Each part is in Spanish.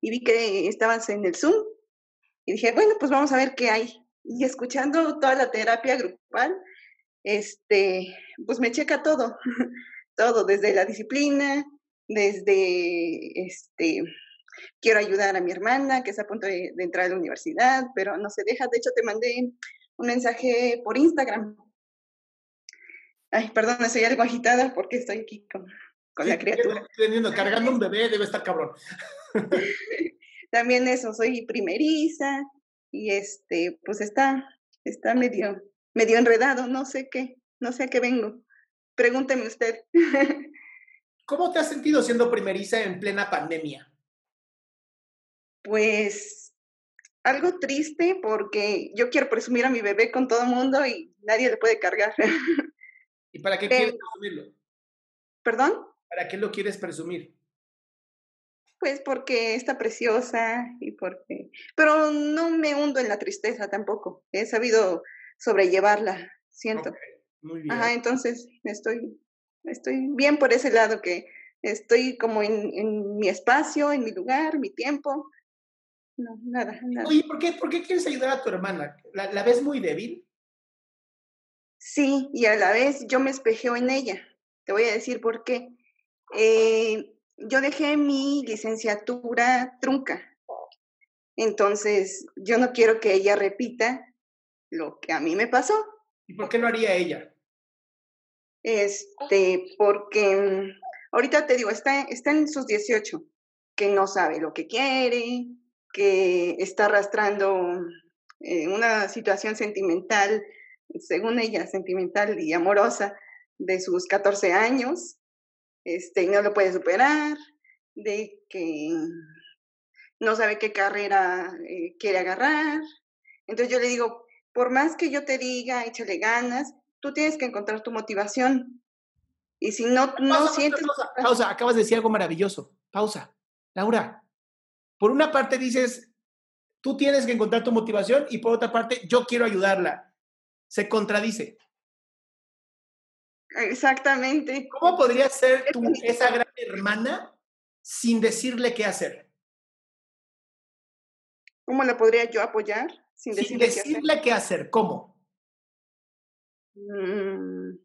y vi que estabas en el Zoom y dije, bueno, pues vamos a ver qué hay. Y escuchando toda la terapia grupal, este, pues me checa todo, todo, desde la disciplina, desde, este, quiero ayudar a mi hermana que está a punto de, entrar a la universidad, pero no se deja. De hecho, te mandé un mensaje por Instagram. Ay, perdón, estoy algo agitada porque estoy aquí con, con la criatura. Teniendo, cargando un bebé, debe estar cabrón. También eso, soy primeriza y este, pues está, está medio, medio enredado, no sé qué, no sé a qué vengo. Pregúnteme usted. ¿Cómo te has sentido siendo primeriza en plena pandemia? Pues algo triste porque yo quiero presumir a mi bebé con todo el mundo y nadie le puede cargar. ¿Y para qué quieres presumirlo? ¿Perdón? ¿Para qué lo quieres presumir? Pues porque está preciosa y porque... Pero no me hundo en la tristeza tampoco. He sabido sobrellevarla, siento. muy bien. Ajá, entonces estoy, estoy bien por ese lado que estoy como en, en mi espacio, en mi lugar, mi tiempo. No, nada, nada. Oye, ¿por qué, ¿por qué quieres ayudar a tu hermana? ¿La, ¿La ves muy débil? Sí, y a la vez yo me espejeo en ella. Te voy a decir por qué. Eh, yo dejé mi licenciatura trunca. Entonces, yo no quiero que ella repita lo que a mí me pasó. ¿Y por qué no haría ella? Este, porque mm, ahorita te digo, está, está en sus 18, que no sabe lo que quiere, que está arrastrando eh, una situación sentimental, según ella, sentimental y amorosa, de sus 14 años, este, no lo puede superar, de que no sabe qué carrera eh, quiere agarrar. Entonces yo le digo, por más que yo te diga, échale ganas, tú tienes que encontrar tu motivación. Y si no, no sientes... Pausa, pausa, acabas de decir algo maravilloso. Pausa. Laura, por una parte dices, tú tienes que encontrar tu motivación y por otra parte, yo quiero ayudarla. Se contradice. Exactamente. ¿Cómo podría ser tú esa gran hermana sin decirle qué hacer? ¿Cómo la podría yo apoyar sin decirle, sin decirle qué, hacer? qué hacer? ¿Cómo? Mm,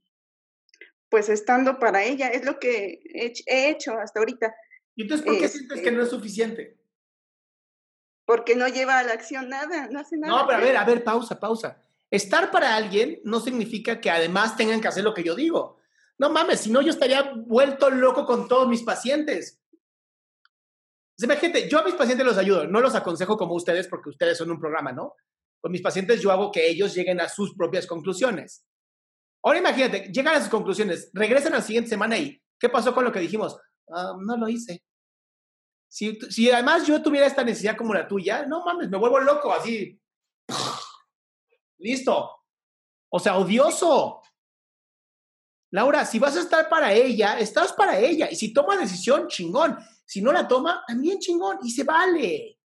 pues estando para ella, es lo que he hecho hasta ahorita. ¿Y entonces por qué sientes que no es suficiente? Porque no lleva a la acción nada, no hace nada. No, pero a ver, a ver, pausa, pausa. Estar para alguien no significa que además tengan que hacer lo que yo digo. No mames, si no yo estaría vuelto loco con todos mis pacientes. Imagínate, yo a mis pacientes los ayudo, no los aconsejo como ustedes porque ustedes son un programa, ¿no? Con mis pacientes yo hago que ellos lleguen a sus propias conclusiones. Ahora imagínate, llegan a sus conclusiones, regresan a la siguiente semana y ¿qué pasó con lo que dijimos? Ah, no lo hice. Si, si además yo tuviera esta necesidad como la tuya, no mames, me vuelvo loco así. Listo. O sea, odioso. Laura, si vas a estar para ella, estás para ella. Y si toma decisión, chingón. Si no la toma, también chingón. Y se vale.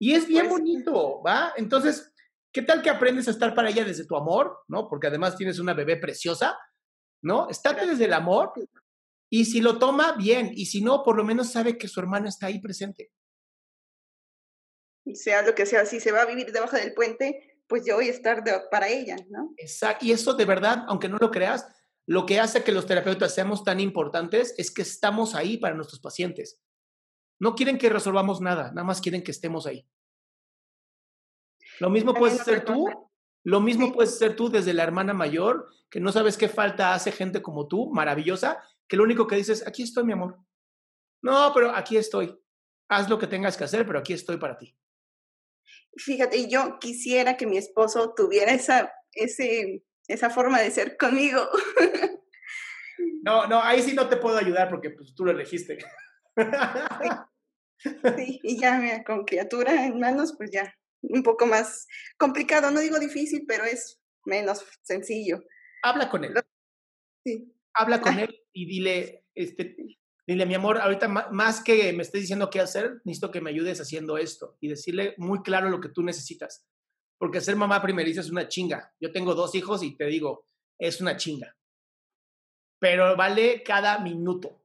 Y es bien pues bonito, ¿va? Entonces, ¿qué tal que aprendes a estar para ella desde tu amor, ¿no? Porque además tienes una bebé preciosa, ¿no? Estate desde el amor. Y si lo toma, bien. Y si no, por lo menos sabe que su hermana está ahí presente. Sea lo que sea, si se va a vivir debajo del puente, pues yo voy a estar para ella, ¿no? Exacto. Y eso de verdad, aunque no lo creas, lo que hace que los terapeutas seamos tan importantes es que estamos ahí para nuestros pacientes. No quieren que resolvamos nada, nada más quieren que estemos ahí. Lo mismo puedes ser tú, lo mismo puedes ser tú desde la hermana mayor, que no sabes qué falta hace gente como tú, maravillosa, que lo único que dices, aquí estoy, mi amor. No, pero aquí estoy. Haz lo que tengas que hacer, pero aquí estoy para ti. Fíjate, yo quisiera que mi esposo tuviera esa, ese, esa forma de ser conmigo. No, no, ahí sí no te puedo ayudar porque pues, tú lo elegiste. Sí, y ya con criatura en manos, pues ya un poco más complicado, no digo difícil, pero es menos sencillo. Habla con él. Sí. Habla con él y dile, este, dile, mi amor, ahorita más que me estés diciendo qué hacer, necesito que me ayudes haciendo esto y decirle muy claro lo que tú necesitas. Porque ser mamá primeriza es una chinga. Yo tengo dos hijos y te digo, es una chinga. Pero vale cada minuto